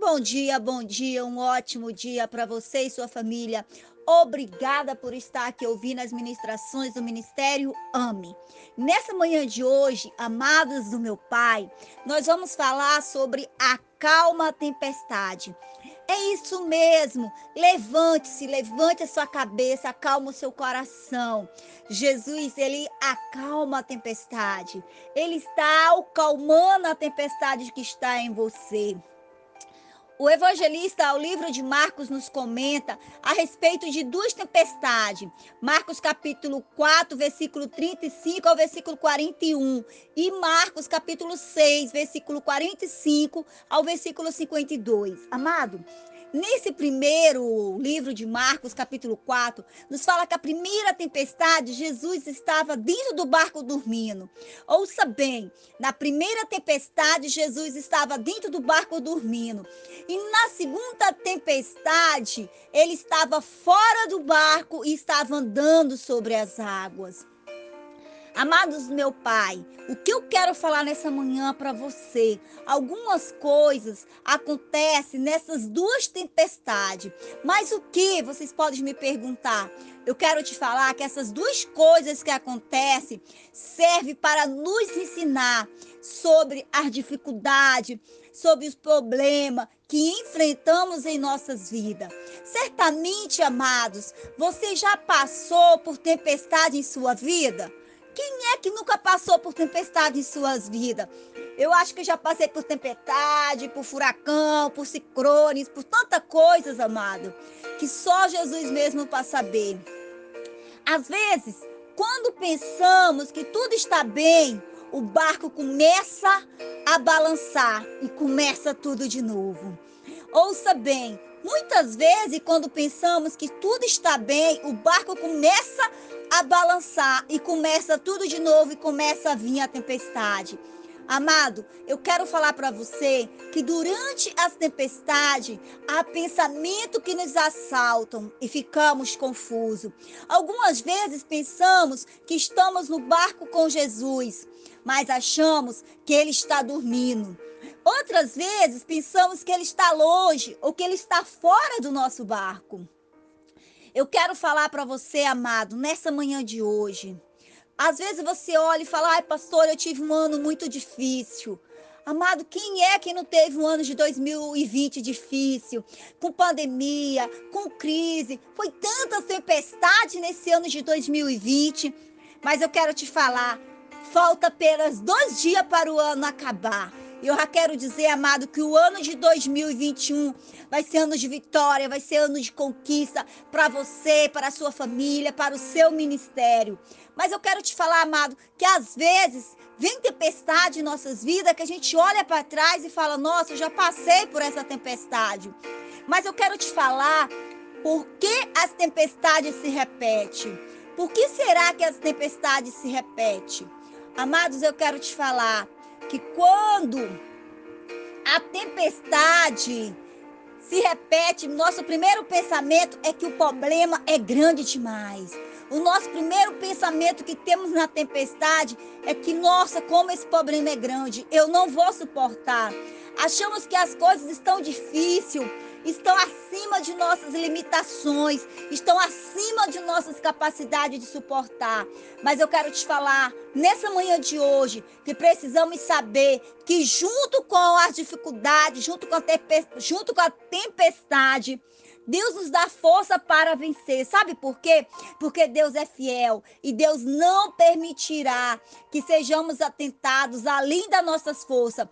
Bom dia, bom dia, um ótimo dia para você e sua família. Obrigada por estar aqui ouvindo as ministrações do Ministério Ame. Nessa manhã de hoje, amados do meu Pai, nós vamos falar sobre a calma tempestade. É isso mesmo. Levante-se, levante a sua cabeça, acalma o seu coração. Jesus, ele acalma a tempestade. Ele está acalmando a tempestade que está em você. O evangelista, ao livro de Marcos, nos comenta a respeito de duas tempestades. Marcos capítulo 4, versículo 35 ao versículo 41. E Marcos capítulo 6, versículo 45 ao versículo 52. Amado, Nesse primeiro livro de Marcos, capítulo 4, nos fala que a primeira tempestade, Jesus estava dentro do barco dormindo. Ouça bem, na primeira tempestade, Jesus estava dentro do barco dormindo. E na segunda tempestade, ele estava fora do barco e estava andando sobre as águas. Amados meu Pai, o que eu quero falar nessa manhã para você? Algumas coisas acontecem nessas duas tempestades. Mas o que? Vocês podem me perguntar. Eu quero te falar que essas duas coisas que acontecem servem para nos ensinar sobre as dificuldades, sobre os problemas que enfrentamos em nossas vidas. Certamente, amados, você já passou por tempestade em sua vida? Que nunca passou por tempestade em suas vidas? Eu acho que já passei por tempestade, por furacão, por ciclones, por tantas coisas, amado, que só Jesus mesmo para saber. Às vezes, quando pensamos que tudo está bem, o barco começa a balançar e começa tudo de novo. Ouça bem, muitas vezes, quando pensamos que tudo está bem, o barco começa a balançar e começa tudo de novo e começa a vir a tempestade. Amado, eu quero falar para você que durante as tempestades há pensamento que nos assaltam e ficamos confusos. Algumas vezes pensamos que estamos no barco com Jesus, mas achamos que ele está dormindo. Outras vezes pensamos que ele está longe ou que ele está fora do nosso barco. Eu quero falar para você, amado, nessa manhã de hoje. Às vezes você olha e fala: ai, pastor, eu tive um ano muito difícil. Amado, quem é que não teve um ano de 2020 difícil? Com pandemia, com crise, foi tanta tempestade nesse ano de 2020. Mas eu quero te falar: falta apenas dois dias para o ano acabar. E eu já quero dizer, amado, que o ano de 2021 vai ser ano de vitória, vai ser ano de conquista para você, para a sua família, para o seu ministério. Mas eu quero te falar, amado, que às vezes vem tempestade em nossas vidas que a gente olha para trás e fala: Nossa, eu já passei por essa tempestade. Mas eu quero te falar por que as tempestades se repetem. Por que será que as tempestades se repetem? Amados, eu quero te falar que quando a tempestade se repete, nosso primeiro pensamento é que o problema é grande demais. O nosso primeiro pensamento que temos na tempestade é que, nossa, como esse problema é grande, eu não vou suportar. Achamos que as coisas estão difíceis, estão acima de nossas limitações, estão acima de nossas capacidades de suportar. Mas eu quero te falar nessa manhã de hoje que precisamos saber que junto com as dificuldades, junto com a, junto com a tempestade, Deus nos dá força para vencer. Sabe por quê? Porque Deus é fiel e Deus não permitirá que sejamos atentados além das nossas forças.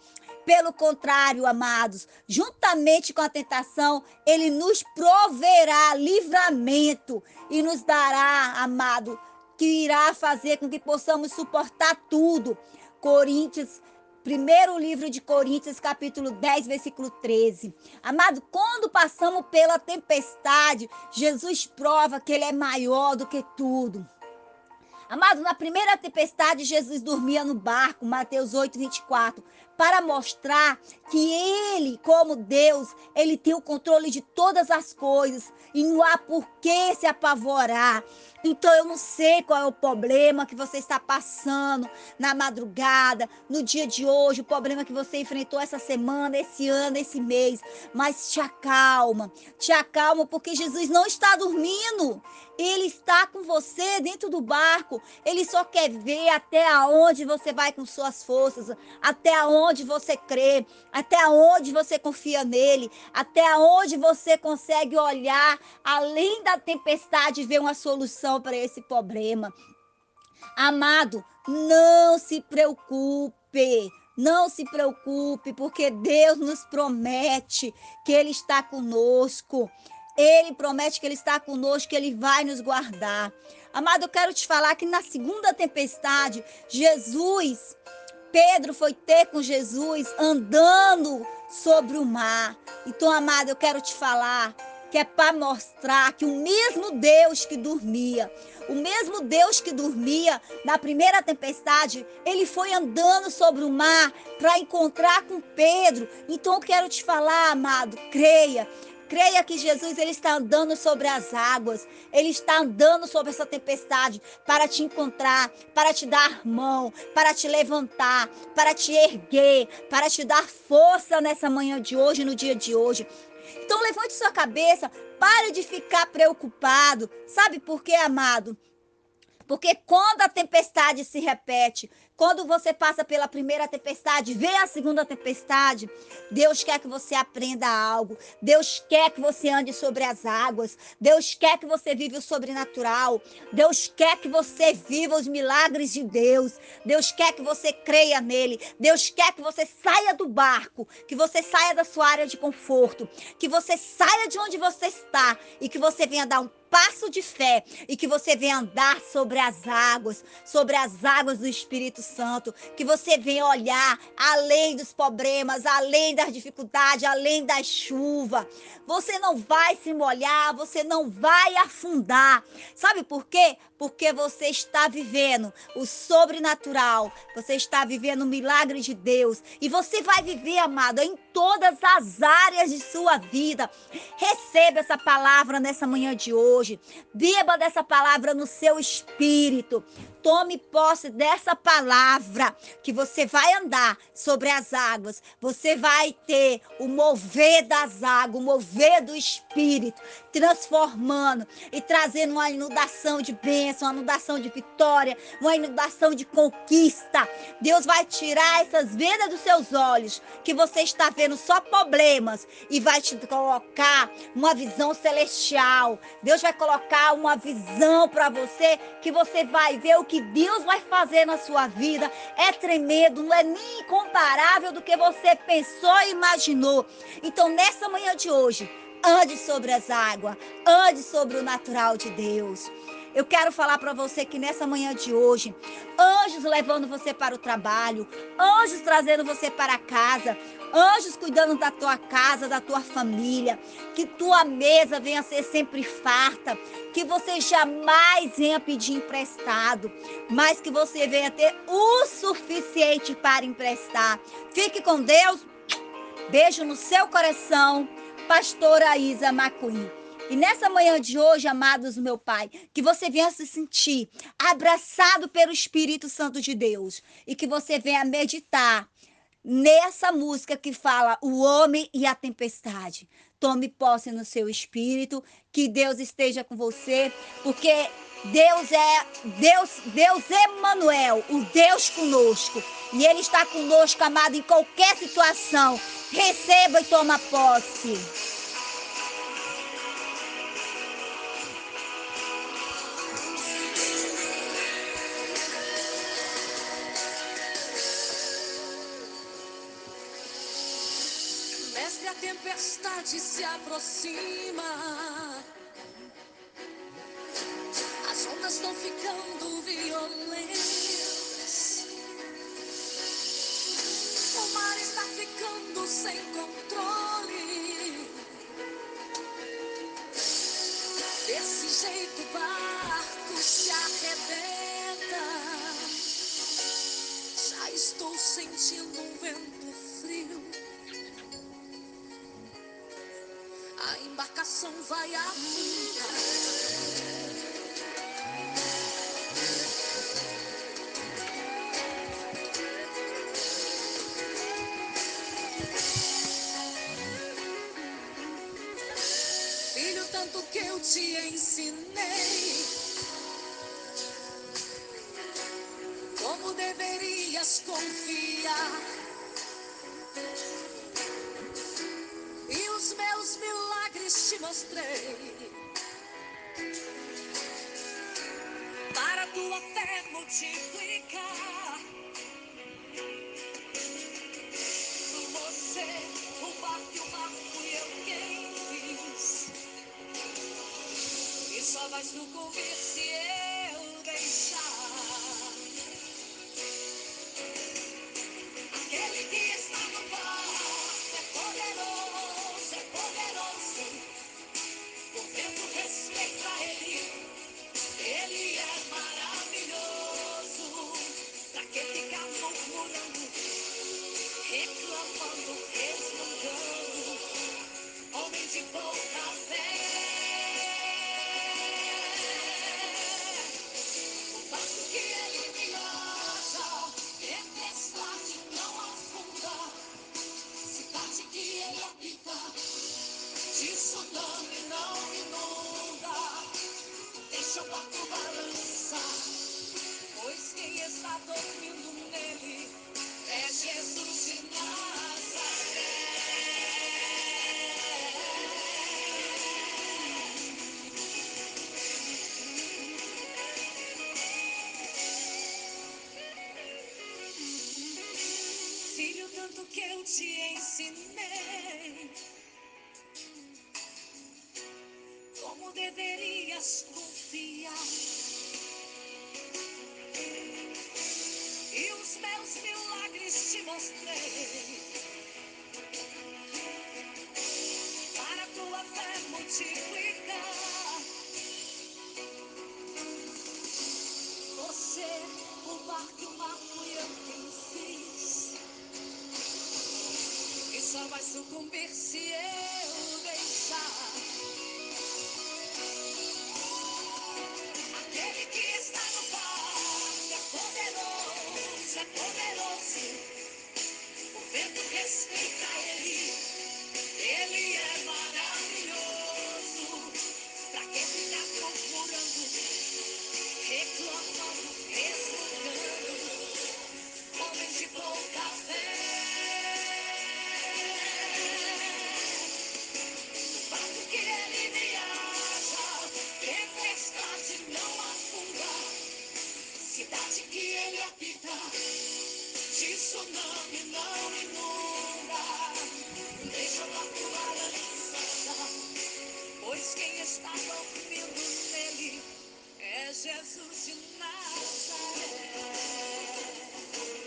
Pelo contrário, amados, juntamente com a tentação, ele nos proverá livramento e nos dará, amado, que irá fazer com que possamos suportar tudo. Coríntios Primeiro livro de Coríntios, capítulo 10, versículo 13. Amado, quando passamos pela tempestade, Jesus prova que ele é maior do que tudo. Amado, na primeira tempestade, Jesus dormia no barco, Mateus 8, 24. Para mostrar que ele, como Deus, ele tem o controle de todas as coisas e não há por que se apavorar. Então eu não sei qual é o problema que você está passando na madrugada, no dia de hoje, o problema que você enfrentou essa semana, esse ano, esse mês, mas te acalma, te acalma porque Jesus não está dormindo. Ele está com você dentro do barco. Ele só quer ver até aonde você vai com suas forças, até aonde você crê, até aonde você confia nele, até aonde você consegue olhar além da tempestade e ver uma solução para esse problema. Amado, não se preocupe. Não se preocupe, porque Deus nos promete que Ele está conosco. Ele promete que Ele está conosco, que Ele vai nos guardar. Amado, eu quero te falar que na segunda tempestade, Jesus, Pedro foi ter com Jesus andando sobre o mar. Então, amado, eu quero te falar que é para mostrar que o mesmo Deus que dormia, o mesmo Deus que dormia na primeira tempestade, ele foi andando sobre o mar para encontrar com Pedro. Então eu quero te falar, amado, creia Creia que Jesus ele está andando sobre as águas, ele está andando sobre essa tempestade para te encontrar, para te dar mão, para te levantar, para te erguer, para te dar força nessa manhã de hoje, no dia de hoje. Então levante sua cabeça, pare de ficar preocupado. Sabe por quê, amado? Porque quando a tempestade se repete, quando você passa pela primeira tempestade, vem a segunda tempestade, Deus quer que você aprenda algo. Deus quer que você ande sobre as águas. Deus quer que você viva o sobrenatural. Deus quer que você viva os milagres de Deus. Deus quer que você creia nele. Deus quer que você saia do barco, que você saia da sua área de conforto, que você saia de onde você está e que você venha dar um passo de fé e que você venha andar sobre as águas, sobre as águas do Espírito Santo, que você venha olhar além dos problemas, além das dificuldades, além da chuva. Você não vai se molhar, você não vai afundar. Sabe por quê? Porque você está vivendo o sobrenatural, você está vivendo o milagre de Deus e você vai viver, amado, em todas as áreas de sua vida. Receba essa palavra nessa manhã de hoje hoje. Beba dessa palavra no seu espírito. Tome posse dessa palavra que você vai andar sobre as águas. Você vai ter o mover das águas, o mover do espírito, transformando e trazendo uma inundação de bênção, uma inundação de vitória, uma inundação de conquista. Deus vai tirar essas vendas dos seus olhos, que você está vendo só problemas, e vai te colocar uma visão celestial. Deus vai colocar uma visão para você que você vai ver o que Deus vai fazer na sua vida. É tremendo, não é nem incomparável do que você pensou e imaginou. Então, nessa manhã de hoje, ande sobre as águas, ande sobre o natural de Deus. Eu quero falar para você que nessa manhã de hoje, anjos levando você para o trabalho, anjos trazendo você para casa, anjos cuidando da tua casa, da tua família, que tua mesa venha a ser sempre farta, que você jamais venha pedir emprestado, mas que você venha ter o suficiente para emprestar. Fique com Deus. Beijo no seu coração, pastora Isa Macuim. E nessa manhã de hoje, amados meu Pai, que você venha se sentir abraçado pelo Espírito Santo de Deus e que você venha meditar nessa música que fala o homem e a tempestade. Tome posse no seu espírito, que Deus esteja com você, porque Deus é Deus, Deus Emmanuel, o Deus conosco. E ele está conosco, amado, em qualquer situação. Receba e toma posse. Tempestade se aproxima. As ondas estão ficando violentas. O mar está ficando sem controle. Desse jeito o barco se arrebenta. Já estou sentindo um vento embarcação vai afundar. Filho, tanto que eu te ensinei. para tu até multiplicar. Você, o barco, o barco fui eu quem fiz. E só vais no começo. tudo que eu te ensinei. Como deverias confiar? E os meus milagres te mostrei. cumprir-se-ei.